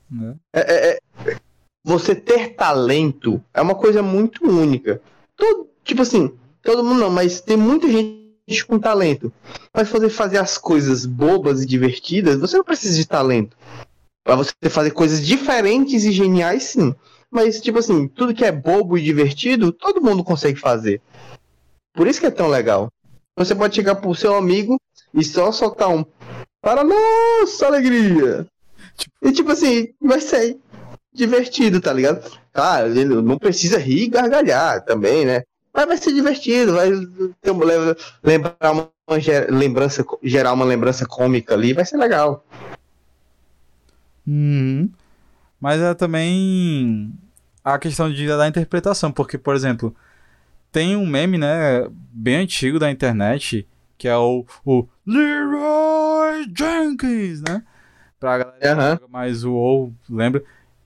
Né? é- é- é- você ter talento é uma coisa muito única. Todo, tipo assim, todo mundo não, mas tem muita gente com talento. Mas fazer fazer as coisas bobas e divertidas, você não precisa de talento. Pra você fazer coisas diferentes e geniais, sim. Mas, tipo assim, tudo que é bobo e divertido, todo mundo consegue fazer. Por isso que é tão legal. Você pode chegar pro seu amigo e só soltar um para nossa alegria. E tipo assim, vai ser divertido, tá ligado? Claro, ele não precisa rir e gargalhar também, né? Mas vai ser divertido, vai ter uma, lembrar uma lembrança, gerar uma lembrança cômica ali, vai ser legal. Uhum. Mas é também a questão de, da interpretação, porque, por exemplo, tem um meme, né, bem antigo da internet, que é o, o Leroy Jenkins, né? Pra galera uhum. mais o ou lembra?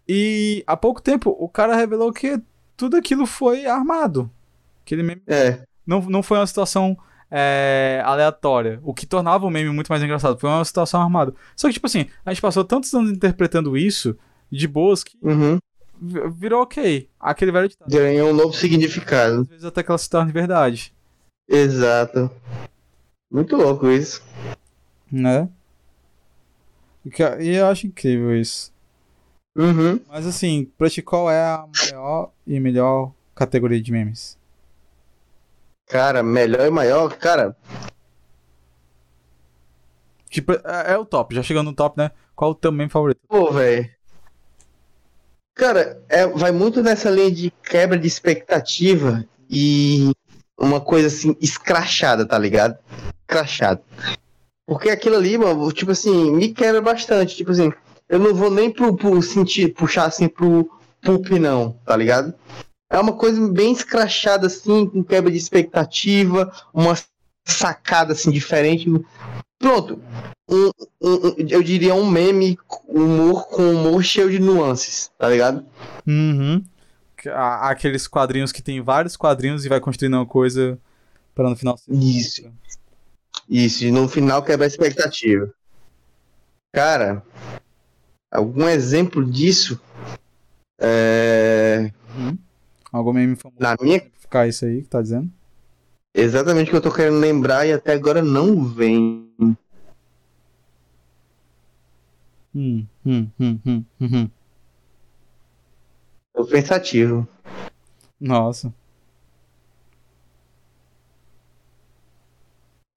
E há pouco tempo o cara revelou que tudo aquilo foi armado. Aquele meme é. não, não foi uma situação é, aleatória. O que tornava o meme muito mais engraçado. Foi uma situação armada. Só que, tipo assim, a gente passou tantos anos interpretando isso de boas que uhum. virou ok. Aquele velho ditado. Ganhou um novo significado. Às vezes até que ela se torne verdade. Exato. Muito louco isso. Né? E eu acho incrível isso. Uhum. Mas assim, pra ti, qual é a maior e melhor categoria de memes? Cara, melhor e maior, cara. Tipo, é, é o top, já chegando no top, né? Qual o teu meme favorito? Pô, velho. Cara, é, vai muito nessa linha de quebra de expectativa e uma coisa assim, escrachada, tá ligado? Escrachado. Porque aquilo ali, mano, tipo assim, me quebra bastante. Tipo assim, eu não vou nem pro, pro sentir, puxar assim pro poop, não, tá ligado? É uma coisa bem escrachada, assim, com quebra de expectativa, uma sacada assim diferente. Pronto. Um, um, eu diria um meme, humor com humor cheio de nuances, tá ligado? Uhum. Aqueles quadrinhos que tem vários quadrinhos e vai construindo uma coisa para no final ser. Isso. Isso, e no final quebra a expectativa. Cara, algum exemplo disso? É... Uhum. Algum meme famoso Na minha... ficar isso aí que tá dizendo? Exatamente o que eu tô querendo lembrar e até agora não vem. Hum, hum, hum, hum, hum. Tô pensativo. Nossa.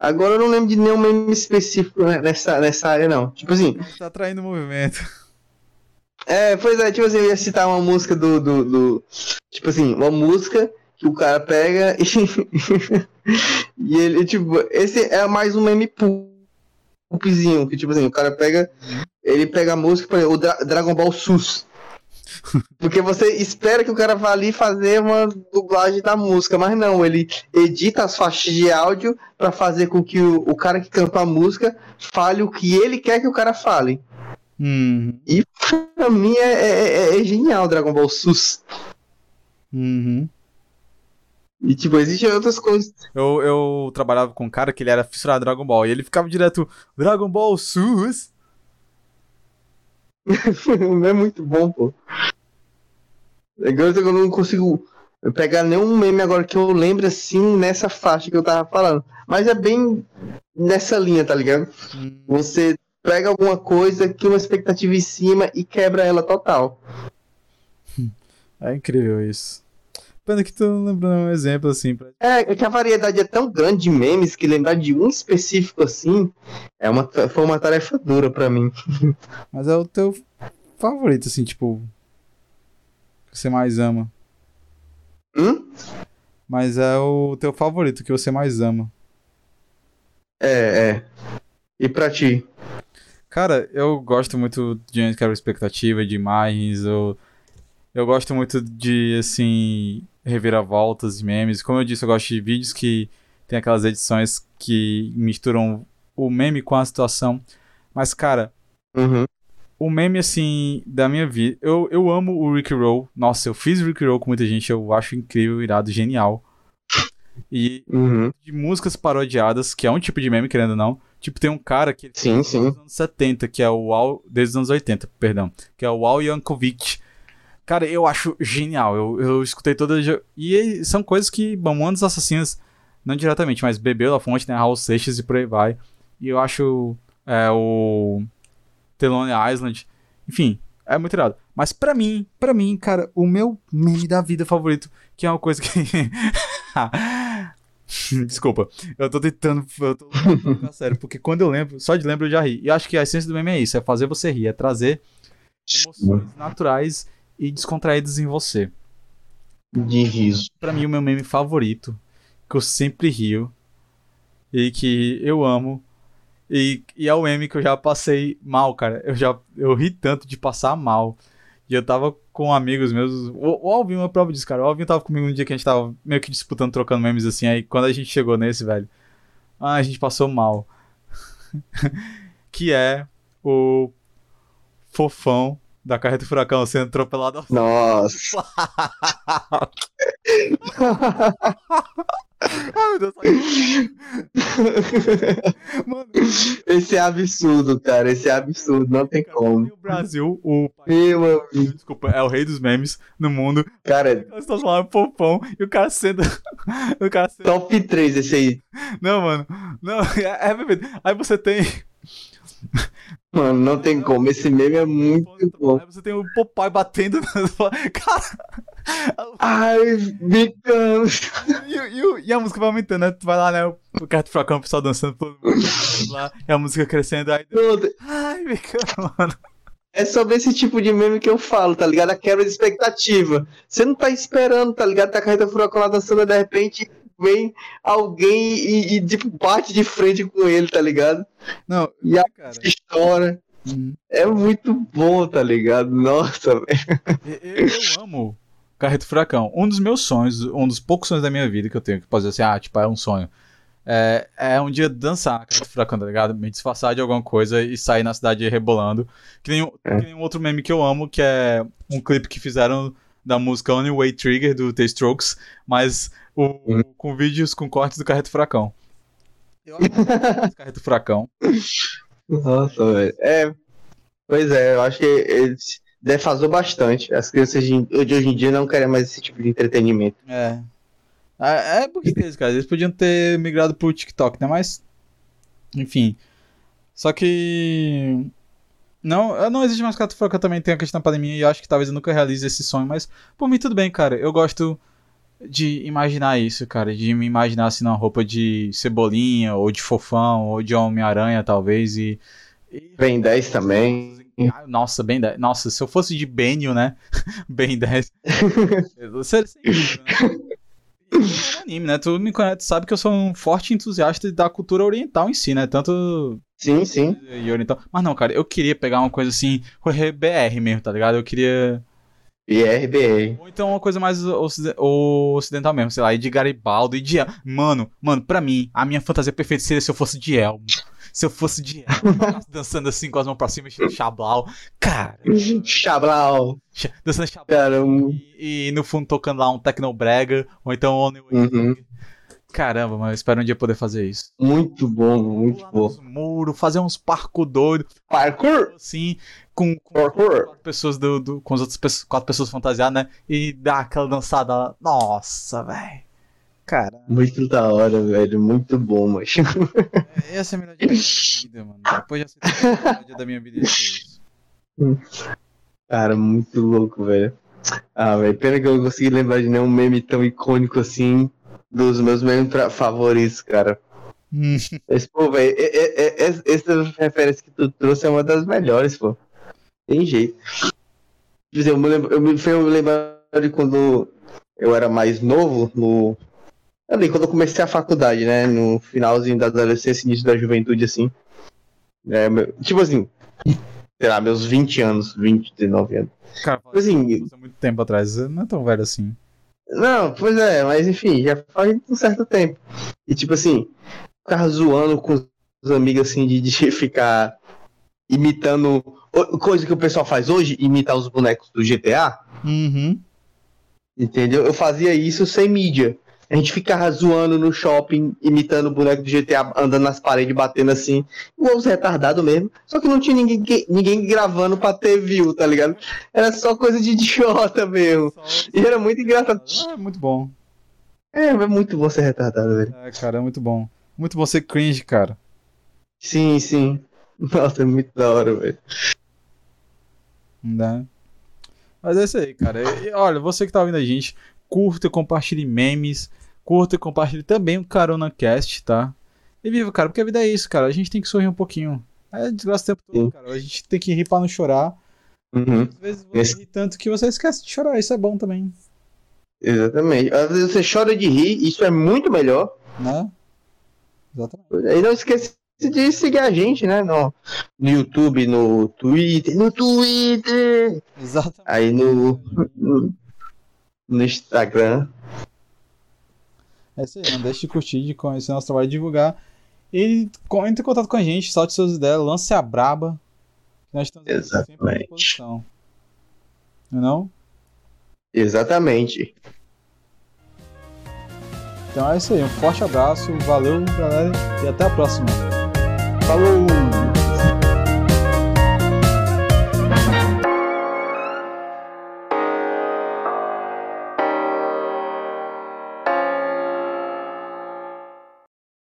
Agora eu não lembro de nenhum meme específico nessa, nessa área, não. Tipo assim. Tá atraindo movimento. É, pois é, tipo assim, eu ia citar uma música do. do, do tipo assim, uma música que o cara pega e. e ele, tipo, esse é mais um meme pulpzinho, que tipo assim, o cara pega. Ele pega a música, por exemplo, o Dra Dragon Ball SUS. Porque você espera que o cara vá ali fazer uma dublagem da música, mas não, ele edita as faixas de áudio para fazer com que o, o cara que canta a música fale o que ele quer que o cara fale. Uhum. E pra mim é, é, é genial Dragon Ball SUS. Uhum. E tipo, existem outras coisas. Eu, eu trabalhava com um cara que ele era fissurado Dragon Ball. E ele ficava direto, Dragon Ball SUS. Não é muito bom, pô. Agora eu não consigo pegar nenhum meme agora que eu lembre assim nessa faixa que eu tava falando. Mas é bem nessa linha, tá ligado? Hum. Você pega alguma coisa, que uma expectativa em cima e quebra ela total. É incrível isso. Pena que tu não lembra um exemplo assim. Pra... É, é que a variedade é tão grande de memes que lembrar de um específico assim é uma, foi uma tarefa dura para mim. Mas é o teu favorito, assim, tipo. Que você mais ama. Hum? Mas é o teu favorito que você mais ama. É, é. E pra ti? Cara, eu gosto muito de gente que expectativa, de imagens, eu, eu gosto muito de, assim, reviravoltas e memes. Como eu disse, eu gosto de vídeos que tem aquelas edições que misturam o meme com a situação. Mas, cara, uhum. o meme, assim, da minha vida. Eu, eu amo o Rick Roll. Nossa, eu fiz Rick Roll com muita gente, eu acho incrível, irado, genial. E uhum. de músicas parodiadas, que é um tipo de meme, querendo ou não. Tipo, tem um cara que sim, sim. dos anos 70, que é o Al. Desde os anos 80, perdão. Que é o Al Yankovic. Cara, eu acho genial. Eu, eu escutei todas. E são coisas que Mamonas dos Assassinos, não diretamente, mas bebeu da fonte, né? Raul Seixas e por aí vai. E eu acho é, o. Telone Island. Enfim, é muito irado. Mas pra mim, pra mim, cara, o meu meme da vida favorito, que é uma coisa que. Desculpa, eu tô tentando. Eu tô ficar sério, porque quando eu lembro, só de lembro eu já ri. E eu acho que a essência do meme é isso: é fazer você rir, é trazer emoções naturais e descontraídas em você. De riso. Pra mim, o meu meme favorito, que eu sempre rio e que eu amo, e, e é o meme que eu já passei mal, cara. Eu já eu ri tanto de passar mal. E eu tava com amigos meus. O, o Alvin é uma prova disso, cara. O Alvin tava comigo um dia que a gente tava meio que disputando, trocando memes assim. Aí quando a gente chegou nesse, velho. Ah, a gente passou mal. que é o fofão da carreta furacão sendo atropelado Nossa. Ai, meu Deus. Mano, Esse é absurdo, cara. Esse é absurdo. Não tem como. o Brasil, o país, Meu desculpa, é o rei dos memes no mundo. Cara, Nós estamos falando fofão e o cara sendo. o cara sendo. top 3 esse aí. Não, mano. Não, é, é. Aí você tem. Mano, não tem como. Esse meme é muito bom. Aí você tem o Popeye batendo. Cara. Ai, bicando. E, e a música vai aumentando, né? Tu vai lá, né? O do fracão, o pessoal dançando todo lá, e a música crescendo. Aí. Ai, bicando, mano. É sobre esse tipo de meme que eu falo, tá ligado? A quebra de expectativa. Você não tá esperando, tá ligado? Tá a carreta furacão lá dançando, de repente vem alguém e, e, tipo, bate de frente com ele, tá ligado? Não, E a cara. história. hum, É muito bom, tá ligado? Nossa, velho. Eu, eu amo Carreto Furacão. Um dos meus sonhos, um dos poucos sonhos da minha vida que eu tenho, que pode dizer assim, ah, tipo, é um sonho. É, é um dia dançar na Carreto Furacão, tá ligado? Me disfarçar de alguma coisa e sair na cidade rebolando. Que nem, um- É. que nem um outro meme que eu amo, que é um clipe que fizeram da música Only Way Trigger do The Strokes, mas o, Uhum. com vídeos com cortes do Carreto Furacão. Eu amo Carreto Furacão. Nossa, velho. É. Pois é, eu acho que eles defasou bastante. As crianças de de hoje em dia não querem mais esse tipo de entretenimento. É. É, é porque eles, cara, eles podiam ter migrado pro TikTok, né? Mas. Enfim. Só que. Não, não existe mais Cato Furacão também tem a questão da pandemia e eu acho que talvez eu nunca realize esse sonho, mas por mim tudo bem, cara. Eu gosto de imaginar isso, cara. De me imaginar assim numa roupa de cebolinha, ou de fofão, ou de Homem-Aranha, talvez. E. e- Vem 10 também. Ah, Nossa, bem 10. Nossa, se eu fosse de Benio, né? bem 10. Seria incrível, né? É anime, né? Tu me conhece, tu sabe que eu sou um forte entusiasta da cultura oriental em si, né? Tanto Sim, sim. e oriental. Mas não, cara, eu queria pegar uma coisa assim, BR mesmo, tá ligado? Eu queria. E RBA. Ou então uma coisa mais ocide- ocidental mesmo, sei lá, e de Garibaldo e de El. Mano, mano, pra mim, a minha fantasia perfeita seria se eu fosse de Elmo. Se eu fosse de Elmo, dançando assim com as mãos pra cima, chablau. Cara, Chablau. cha- dançando chablau. Caramba. E, e no fundo tocando lá um Tecnobrega, ou então Only Uhum. Caramba, mas eu espero um dia poder fazer isso. Muito bom, muito bom. nos muros, fazer uns parco doido, Parkour. assim, com, com Parkour. quatro pessoas do, do- com as outras pessoas, quatro pessoas fantasiadas, né? E dar aquela dançada lá. Nossa, velho. Cara, Muito da hora, velho. Muito bom, mas. essa é a melhor dia da minha vida, mano. Depois de aceitar a melhor dia da minha vida, isso. Cara, muito louco, velho. Ah, velho. Pena que eu não consegui lembrar de nenhum meme tão icônico assim. Dos meus memes favoritos, cara. Hum, Mas, pô, velho, essa referência que tu trouxe é uma das melhores, pô. Tem jeito. Quer dizer, eu me lembro, eu me eu lembrar de quando eu era mais novo, no. Ali, quando eu comecei a faculdade, né? No finalzinho da adolescência, início da juventude, assim. É, meu- tipo assim, sei lá, meus 20 anos, 20, 19 anos. cara, Tipo assim, muito tempo atrás. Não é tão velho assim. Não, pois é, mas enfim, já faz um certo tempo. E tipo assim, ficar zoando com os amigos assim de, de ficar imitando coisa que o pessoal faz hoje, imitar os bonecos do GTA, Uhum. entendeu? Eu fazia isso sem mídia. A gente ficava zoando no shopping, imitando o boneco do GTA, andando nas paredes, batendo assim, igual os retardados mesmo. Só que não tinha ninguém, ninguém gravando pra ter view, tá ligado? Era só coisa de idiota mesmo. E era muito engraçado. É muito bom. É, é muito bom ser retardado, velho. É, cara, é muito bom. Muito bom ser cringe, cara. Sim, sim. Nossa, é muito da hora, velho. Né? Mas é isso aí, cara. E, olha, você que tá ouvindo a gente, curta, compartilhe memes, Curta e compartilhe também o Carona Cast, tá? E viva, cara, porque a vida é isso, cara. A gente tem que sorrir um pouquinho. É desgraça o tempo todo, cara. A gente tem que rir pra não chorar. Uhum, Às vezes você Esse- ri tanto que você esquece de chorar. Isso é bom também, exatamente. Às vezes você chora de rir, isso é muito melhor. né? Exatamente. E não esqueça de seguir a gente, né? No, no YouTube, no Twitter, no Twitter, Exatamente. aí no, no, no Instagram. É isso aí, não deixe de curtir, de conhecer nosso trabalho, de divulgar. E entre em contato com a gente, solte suas ideias, lance a braba. Nós estamos aqui sempre à Exatamente. disposição. Não é não? Exatamente. Então é isso aí, um forte abraço, valeu galera e até a próxima. Falou!